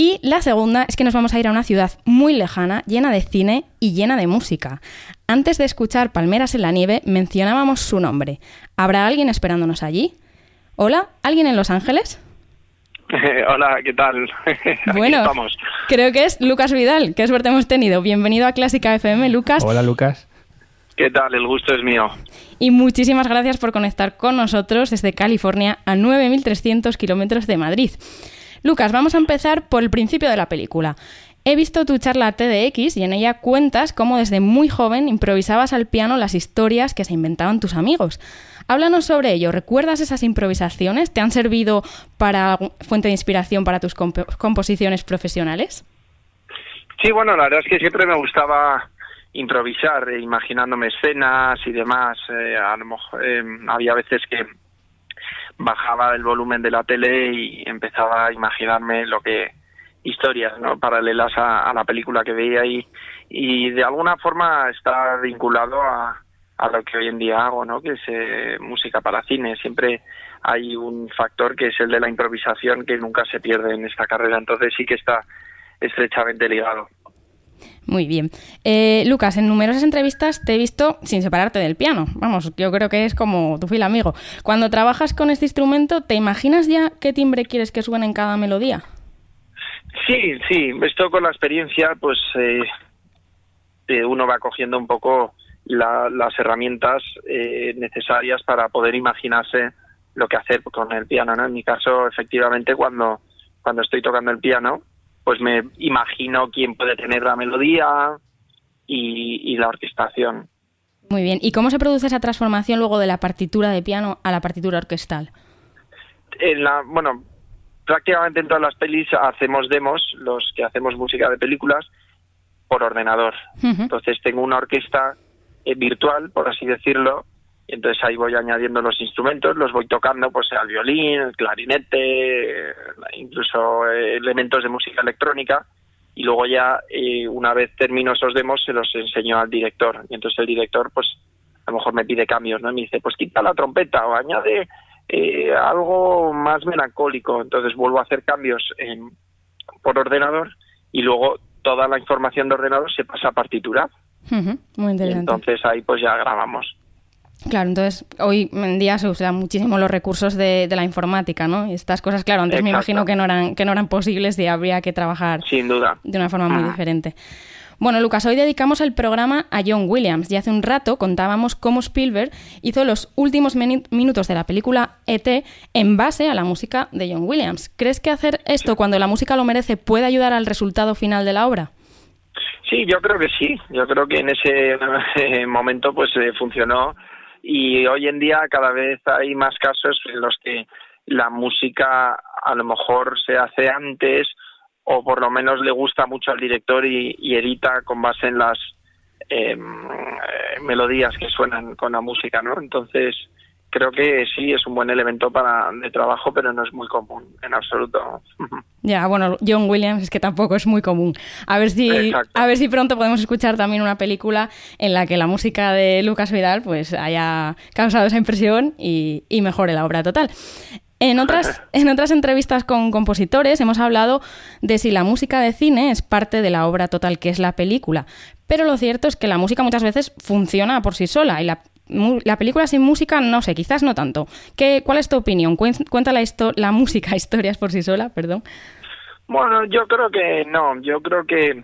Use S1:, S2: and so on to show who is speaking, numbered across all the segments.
S1: Y la segunda es que nos vamos a ir a una ciudad muy lejana, llena de cine y llena de música. Antes de escuchar Palmeras en la nieve, mencionábamos su nombre. ¿Habrá alguien esperándonos allí? Hola, ¿alguien en Los Ángeles?
S2: Hola, ¿qué tal?
S1: bueno, creo que es Lucas Vidal. Qué suerte hemos tenido. Bienvenido a Clásica FM, Lucas.
S3: Hola, Lucas.
S2: ¿Qué tal? El gusto es mío.
S1: Y muchísimas gracias por conectar con nosotros desde California a 9.300 kilómetros de Madrid. Lucas, vamos a empezar por el principio de la película. He visto tu charla TEDx y en ella cuentas cómo desde muy joven improvisabas al piano las historias que se inventaban tus amigos. Háblanos sobre ello. ¿Recuerdas esas improvisaciones? ¿Te han servido para fuente de inspiración para tus composiciones profesionales?
S2: Sí, bueno, la verdad es que siempre me gustaba improvisar, eh, imaginándome escenas y demás. Eh, a lo mejor eh, había veces que bajaba el volumen de la tele y empezaba a imaginarme lo que historias no paralelas a, la película que veía y, y de alguna forma está vinculado a, a lo que hoy en día hago no que es eh, música para cine. Siempre hay un factor que es el de la improvisación que nunca se pierde en esta carrera entonces sí que está estrechamente ligado
S1: muy bien. Eh, Lucas, en numerosas entrevistas te he visto sin separarte del piano. Vamos, yo creo que es como tu fiel amigo. Cuando trabajas con este instrumento, ¿te imaginas ya qué timbre quieres que suene en cada melodía?
S2: Sí, sí. Esto con la experiencia, pues eh, eh, uno va cogiendo un poco las herramientas necesarias para poder imaginarse lo que hacer con el piano. ¿no? En mi caso, efectivamente, cuando, cuando estoy tocando el piano, pues me imagino quién puede tener la melodía y, la orquestación.
S1: Muy bien. ¿Y cómo se produce esa transformación luego de la partitura de piano a la partitura orquestal?
S2: En la, bueno, prácticamente en todas las pelis hacemos demos, los que hacemos música de películas, por ordenador. Entonces tengo una orquesta eh, virtual, por así decirlo, y entonces ahí voy añadiendo los instrumentos, los voy tocando, pues el violín, el clarinete, incluso eh, elementos de música electrónica, y luego ya eh, una vez termino esos demos se los enseño al director, y entonces el director pues a lo mejor me pide cambios, ¿no? me dice, pues quita la trompeta o añade eh, algo más melancólico, entonces vuelvo a hacer cambios en, por ordenador y luego toda la información de ordenador se pasa a partitura.
S1: Muy interesante.
S2: entonces ahí pues ya grabamos.
S1: Claro, entonces hoy en día se usan muchísimo los recursos de, la informática, ¿no? Y estas cosas, claro, antes me imagino que no eran que no eran posibles y habría que trabajar
S2: Sin duda.
S1: de una forma muy diferente. Bueno, Lucas, hoy dedicamos el programa a John Williams y hace un rato contábamos cómo Spielberg hizo los últimos minutos de la película ET en base a la música de John Williams. ¿Crees que hacer esto cuando la música lo merece puede ayudar al resultado final de la obra?
S2: Sí, yo creo que sí. Yo creo que en ese momento pues eh, funcionó y hoy en día cada vez hay más casos en los que la música a lo mejor se hace antes o por lo menos le gusta mucho al director y, edita con base en las em, eh, melodías que suenan con la música, ¿no? Entonces creo que sí es un buen elemento para de trabajo, pero no es muy común en absoluto.
S1: Ya, bueno, John Williams es que tampoco es muy común. A ver si a ver si pronto podemos escuchar también una película en la que la música de Lucas Vidal pues haya causado esa impresión y, y mejore la obra total. En otras, en otras entrevistas con compositores hemos hablado de si la música de cine es parte de la obra total que es la película, pero lo cierto es que la música muchas veces funciona por sí sola y la, la película sin música, no sé, quizás no tanto. ¿Qué, ¿Cuál es tu opinión? ¿Cuenta la, la música historias por sí sola? Perdón.
S2: Bueno, yo creo que no. Yo creo que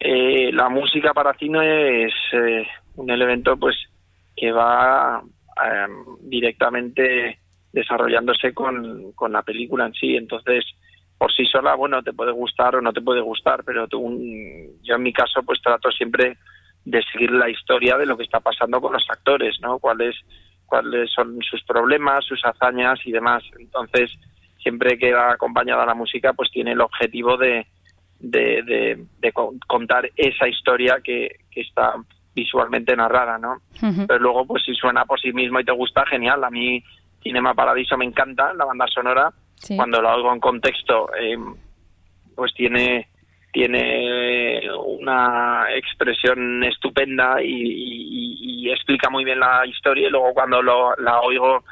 S2: eh, la música para cine es eh, un elemento pues que va em, directamente desarrollándose con, con la película en sí. Entonces, por sí sola, bueno, te puede gustar o no te puede gustar, pero tú, yo en mi caso pues trato siempre de seguir la historia de lo que está pasando con los actores, ¿no? Cuáles cuáles son sus problemas, sus hazañas y demás. Entonces, siempre que va acompañada la música, pues tiene el objetivo de, de, contar esa historia que, que está visualmente narrada, ¿no? Pero luego, pues si suena por sí mismo y te gusta, genial. A mí Cinema Paradiso me encanta, la banda sonora. Cuando lo hago en contexto, eh, pues tiene tiene una expresión estupenda y, explica muy bien la historia y luego cuando lo, la oigo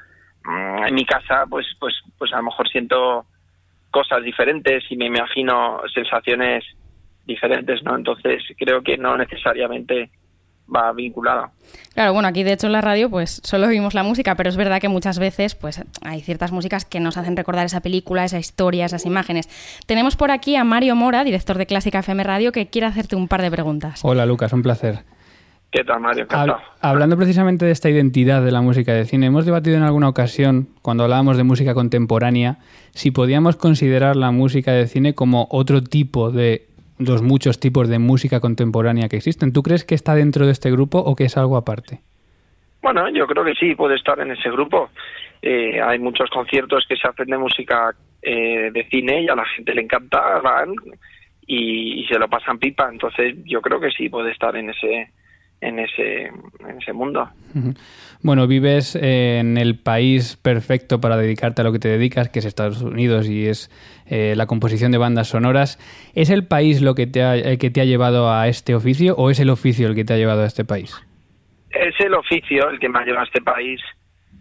S2: mm, en mi casa pues pues pues a lo mejor siento cosas diferentes y me imagino sensaciones diferentes no entonces creo que no necesariamente va vinculada.
S1: Claro, bueno, aquí de hecho en la radio pues solo oímos la música, pero es verdad que muchas veces pues hay ciertas músicas que nos hacen recordar esa película, esa historia, esas imágenes. Tenemos por aquí a Mario Mora, director de Clásica FM Radio, que quiere hacerte un par de preguntas.
S3: Hola Lucas, un placer.
S2: ¿Qué tal, Mario?
S3: hablando precisamente de esta identidad de la música de cine, hemos debatido en alguna ocasión, cuando hablábamos de música contemporánea, si podíamos considerar la música de cine como otro tipo de los muchos tipos de música contemporánea que existen. ¿Tú crees que está dentro de este grupo o que es algo aparte?
S2: Bueno, yo creo que sí, puede estar en ese grupo. Eh, hay muchos conciertos que se hacen de música eh, de cine y a la gente le encanta, van y, se lo pasan pipa. Entonces yo creo que sí puede estar en ese en ese, en ese mundo.
S3: Bueno, vives en el país perfecto para dedicarte a lo que te dedicas, que es Estados Unidos y es eh, la composición de bandas sonoras. ¿Es el país lo que te, ha, el que te ha llevado a este oficio o es el oficio el que te ha llevado a este país?
S2: Es el oficio el que me ha llevado a este país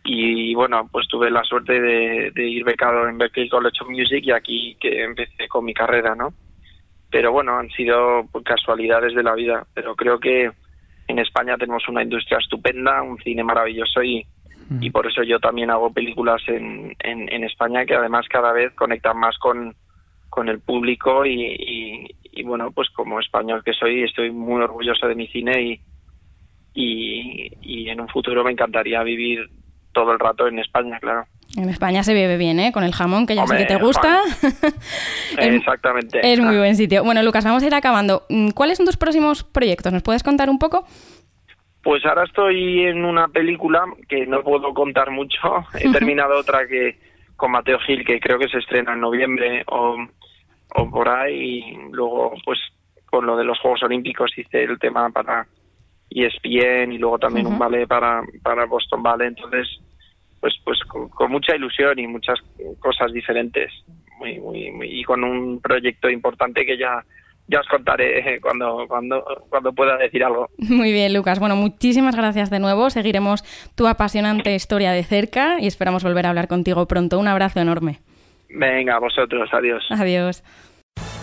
S2: y bueno, pues tuve la suerte de, ir becado en Berklee College of Music y aquí que empecé con mi carrera, ¿no? Pero bueno, han sido casualidades de la vida, pero creo que en España tenemos una industria estupenda, un cine maravilloso y, y por eso yo también hago películas en, en, España que además cada vez conectan más con, con el público y, y, bueno, pues como español que soy estoy muy orgulloso de mi cine y, y, y en un futuro me encantaría vivir todo el rato en España, claro.
S1: En España se vive bien, ¿eh? Con el jamón, que ya sé que te gusta.
S2: Exactamente.
S1: Es muy buen sitio. Bueno, Lucas, vamos a ir acabando. Mm, ¿Cuáles son tus próximos proyectos? ¿Nos puedes contar un poco?
S2: Pues ahora estoy en una película que no puedo contar mucho. He terminado otra que con Mateo Gil, que creo que se estrena en noviembre o, o por ahí. Y luego, pues con lo de los Juegos Olímpicos hice el tema para ESPN y luego también un ballet para, para Boston Ballet. Entonces, pues pues con, mucha ilusión y muchas cosas diferentes muy, muy, y con un proyecto importante que ya ya os contaré cuando, cuando, cuando pueda decir algo.
S1: Muy bien, Lucas. Bueno, muchísimas gracias de nuevo. Seguiremos tu apasionante historia de cerca y esperamos volver a hablar contigo pronto. Un abrazo enorme.
S2: Venga, vosotros. Adiós.
S1: Adiós.